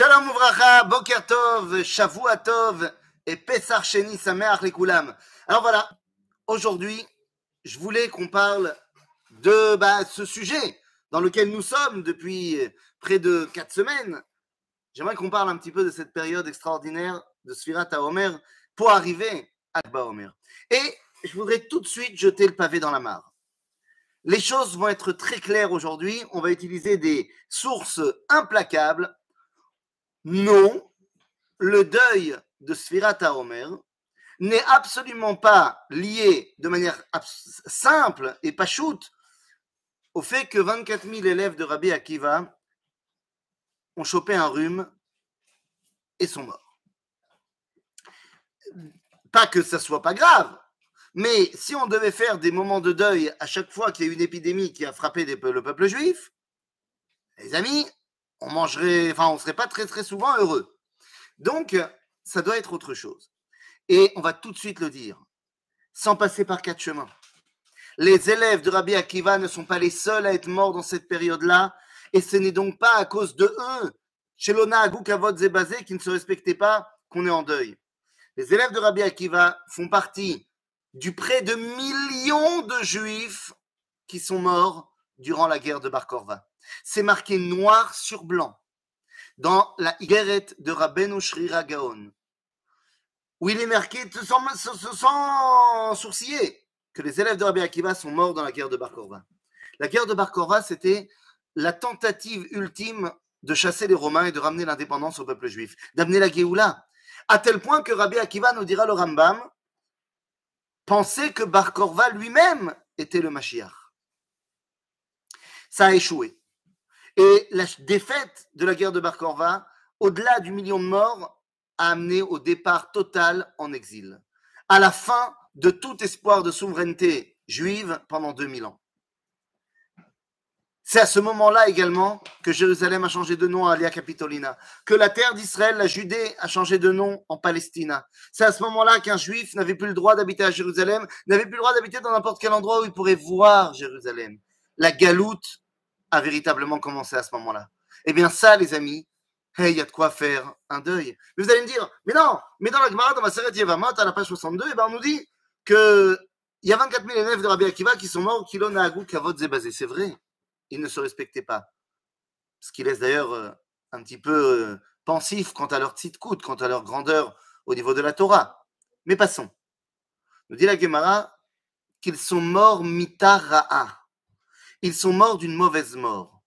Shalom Uvracha, Boker Tov, Shavua Tov et Pesach Sheni Sameach Lekulam. Alors voilà, aujourd'hui, je voulais qu'on parle de bah, ce sujet dans lequel nous sommes depuis près de quatre semaines. J'aimerais qu'on parle un petit peu de cette période extraordinaire de Sfirat Omer pour arriver à Akba Omer. Et je voudrais tout de suite jeter le pavé dans la mare. Les choses vont être très claires aujourd'hui. On va utiliser des sources implacables. Non, le deuil de Sfirat Omer n'est absolument pas lié de manière simple et pas shoot au fait que 24 000 élèves de Rabbi Akiva ont chopé un rhume et sont morts. Pas que ça soit pas grave, mais si on devait faire des moments de deuil à chaque fois qu'il y a une épidémie qui a frappé le peuple juif, les amis, on mangerait, enfin, on serait pas très très souvent heureux. Donc, ça doit être autre chose. Et on va tout de suite le dire, sans passer par quatre chemins. Les élèves de Rabbi Akiva ne sont pas les seuls à être morts dans cette période-là, et ce n'est donc pas à cause de eux, chez l'Ona Agukavod Zebazé, qui ne se respectaient pas, qu'on est en deuil. Les élèves de Rabbi Akiva font partie du près de millions de juifs qui sont morts durant la guerre de Bar Korva. C'est marqué noir sur blanc dans la Igeret de Rabbeinu Shrira Gaon, où il est marqué sans, sourciller que les élèves de Rabbi Akiva sont morts dans la guerre de Bar Korva. La guerre de Bar c'était la tentative ultime de chasser les Romains et de ramener l'indépendance au peuple juif, d'amener la Géoula, à tel point que Rabbi Akiva nous dira le Rambam, pensait que Bar lui-même était le Mashiach. Ça a échoué. Et la défaite de la guerre de Bar Korva, au-delà du million de morts, a amené au départ total en exil, à la fin de tout espoir de souveraineté juive pendant 2000 ans. C'est à ce moment-là également que Jérusalem a changé de nom à Alia Capitolina, que la terre d'Israël, la Judée, a changé de nom en Palestina. C'est à ce moment-là qu'un juif n'avait plus le droit d'habiter à Jérusalem, n'avait plus le droit d'habiter dans n'importe quel endroit où il pourrait voir Jérusalem. La galoute a véritablement commencé à ce moment-là. Eh bien ça, les amis, il y a de quoi faire un deuil. Mais vous allez me dire, mais non, mais dans la Gemara, dans ma série Yevamot, à la page 62, eh ben on nous dit que il y a 24 000 élèves de Rabbi Akiva qui sont morts, Kilon Agou, Kavod Zebazé. C'est vrai ils ne se respectaient pas. Ce qui laisse d'ailleurs euh, un petit peu euh, pensif quant à leur coûte, quant à leur grandeur au niveau de la Torah. Mais passons. Nous dit la Gemara qu'ils sont morts mitara'a. Ils sont morts d'une mauvaise mort.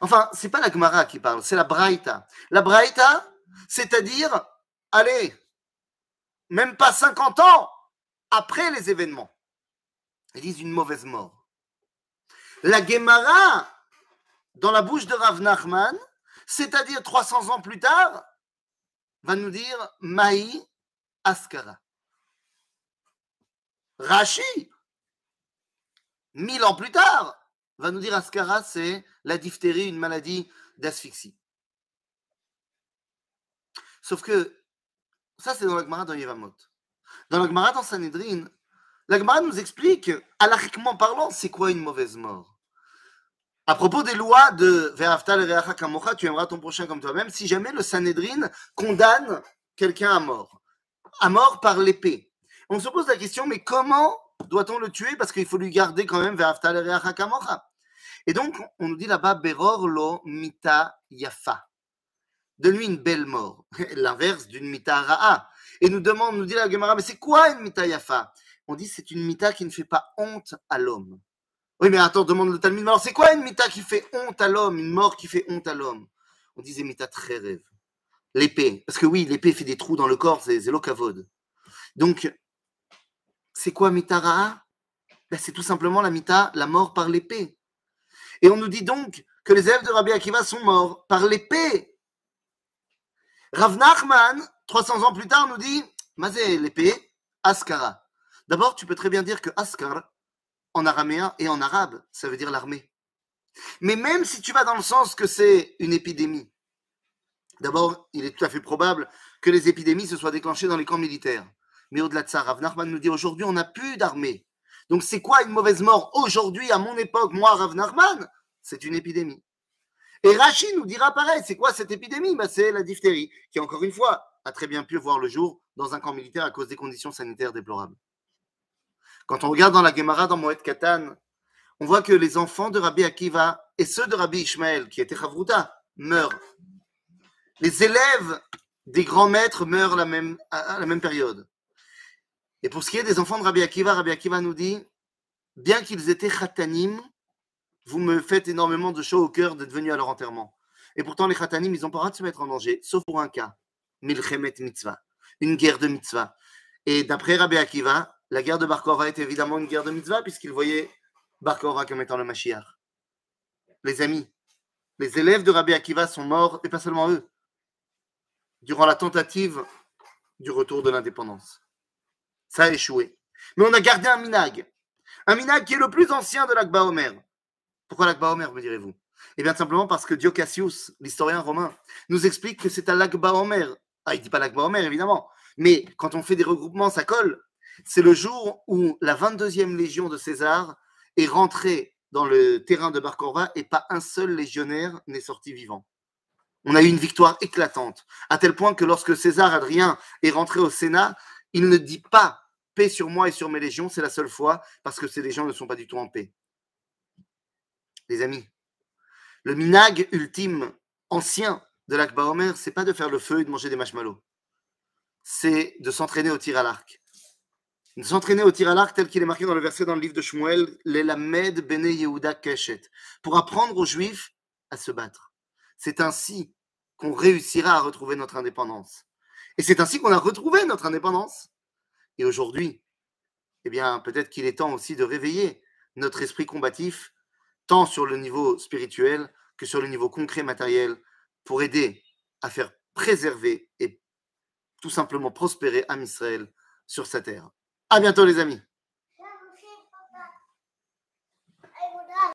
Enfin, c'est pas la Gemara qui parle, c'est la Braïta. La Braïta, c'est-à-dire, allez, même pas 50 ans après les événements. Ils disent une mauvaise mort. La Gemara, dans la bouche de Rav Nachman, c'est-à-dire 300 ans plus tard, va nous dire Maï Askara. Rashi, mille ans plus tard, va nous dire Askara, c'est la diphtérie, une maladie d'asphyxie. Sauf que ça, c'est dans la Gemara dans Yevamot. Dans la Gemara dans Sanhedrin, la Gemara nous explique, alachiquement parlant, c'est quoi une mauvaise mort. À propos des lois de Ve'aftal Kamocha, tu aimeras ton prochain comme toi-même, si jamais le Sanhedrin condamne quelqu'un à mort, à mort par l'épée. On se pose la question, mais comment doit-on le tuer Parce qu'il faut lui garder quand même. Et donc, on nous dit là-bas, Beror lo mita yafa. Donne-lui une belle mort, l'inverse d'une mita ra'a. Et nous demande, nous dit la Gemara, mais c'est quoi une mita yafa? On dit c'est une mita qui ne fait pas honte à l'homme. Oui, mais attends, demande le Talmud. Alors, c'est quoi une mita qui fait honte à l'homme, une mort qui fait honte à l'homme? On disait mita très rêve. L'épée. Parce que oui, l'épée fait des trous dans le corps, c'est l'okavod. Donc, c'est quoi mita ra'a ben, C'est tout simplement la mita, la mort par l'épée. Et on nous dit donc que les élèves de Rabbi Akiva sont morts par l'épée. Rav Nachman, 300 ans plus tard, nous dit Mazé, l'épée, Askara. D'abord, tu peux très bien dire que Askar, en araméen et en arabe, ça veut dire l'armée. Mais même si tu vas dans le sens que c'est une épidémie, d'abord, il est tout à fait probable que les épidémies se soient déclenchées dans les camps militaires. Mais au-delà de ça, Rav Nachman nous dit aujourd'hui, on n'a plus d'armée. Donc c'est quoi une mauvaise mort aujourd'hui, à mon époque, moi, Rav Nachman? C'est une épidémie. Et Rachid nous dira pareil, c'est quoi cette épidémie? Bah, C'est la diphtérie, qui encore une fois a très bien pu voir le jour dans un camp militaire à cause des conditions sanitaires déplorables. Quand on regarde dans la Gemara dans Moed Katan, on voit que les enfants de Rabbi Akiva et ceux de Rabbi Ishmael, qui étaient Chavruta, meurent. Les élèves des grands maîtres meurent à la même période. Et pour ce qui est des enfants de Rabbi Akiva, Rabbi Akiva nous dit, bien qu'ils étaient khatanim, vous me faites énormément de chaud au cœur d'être venus à leur enterrement. Et pourtant, les khatanim, ils n'ont pas le droit de se mettre en danger, sauf pour un cas, milchemet mitzvah, une guerre de mitzvah. Et d'après Rabbi Akiva, la guerre de Bar Korah est évidemment une guerre de mitzvah, puisqu'il voyait Bar Korah comme étant le Mashiach. Les amis, les élèves de Rabbi Akiva sont morts, et pas seulement eux, durant la tentative du retour de l'indépendance. Ça a échoué. Mais on a gardé un minag. Un minag qui est le plus ancien de l'Akba Omer. Pourquoi l'Akba Omer, me direz-vous? Eh bien, simplement parce que Dio Cassius, l'historien romain, nous explique que c'est à l'Akba Omer. Ah, il dit pas l'Akba Omer, évidemment. Mais quand on fait des regroupements, ça colle. C'est le jour où la 22e légion de César est rentrée dans le terrain de Bar et pas un seul légionnaire n'est sorti vivant. On a eu une victoire éclatante, à tel point que lorsque César Adrien est rentré au Sénat, il ne dit pas paix sur moi et sur mes légions, c'est la seule fois, parce que ces légions ne sont pas du tout en paix. Les amis, le minag ultime, ancien de l'Akba Omer, c'est pas de faire le feu et de manger des marshmallows. C'est de s'entraîner au tir à l'arc. De s'entraîner au tir à l'arc tel qu'il est marqué dans le verset dans le livre de Shmuel, l'Elamed Bene Yehuda Keshet, pour apprendre aux Juifs à se battre. C'est ainsi qu'on réussira à retrouver notre indépendance. Et c'est ainsi qu'on a retrouvé notre indépendance. Et aujourd'hui, eh bien, peut-être qu'il est temps aussi de réveiller notre esprit combatif, tant sur le niveau spirituel que sur le niveau concret matériel, pour aider à faire préserver et tout simplement prospérer Am Israël sur sa terre. À bientôt, les amis.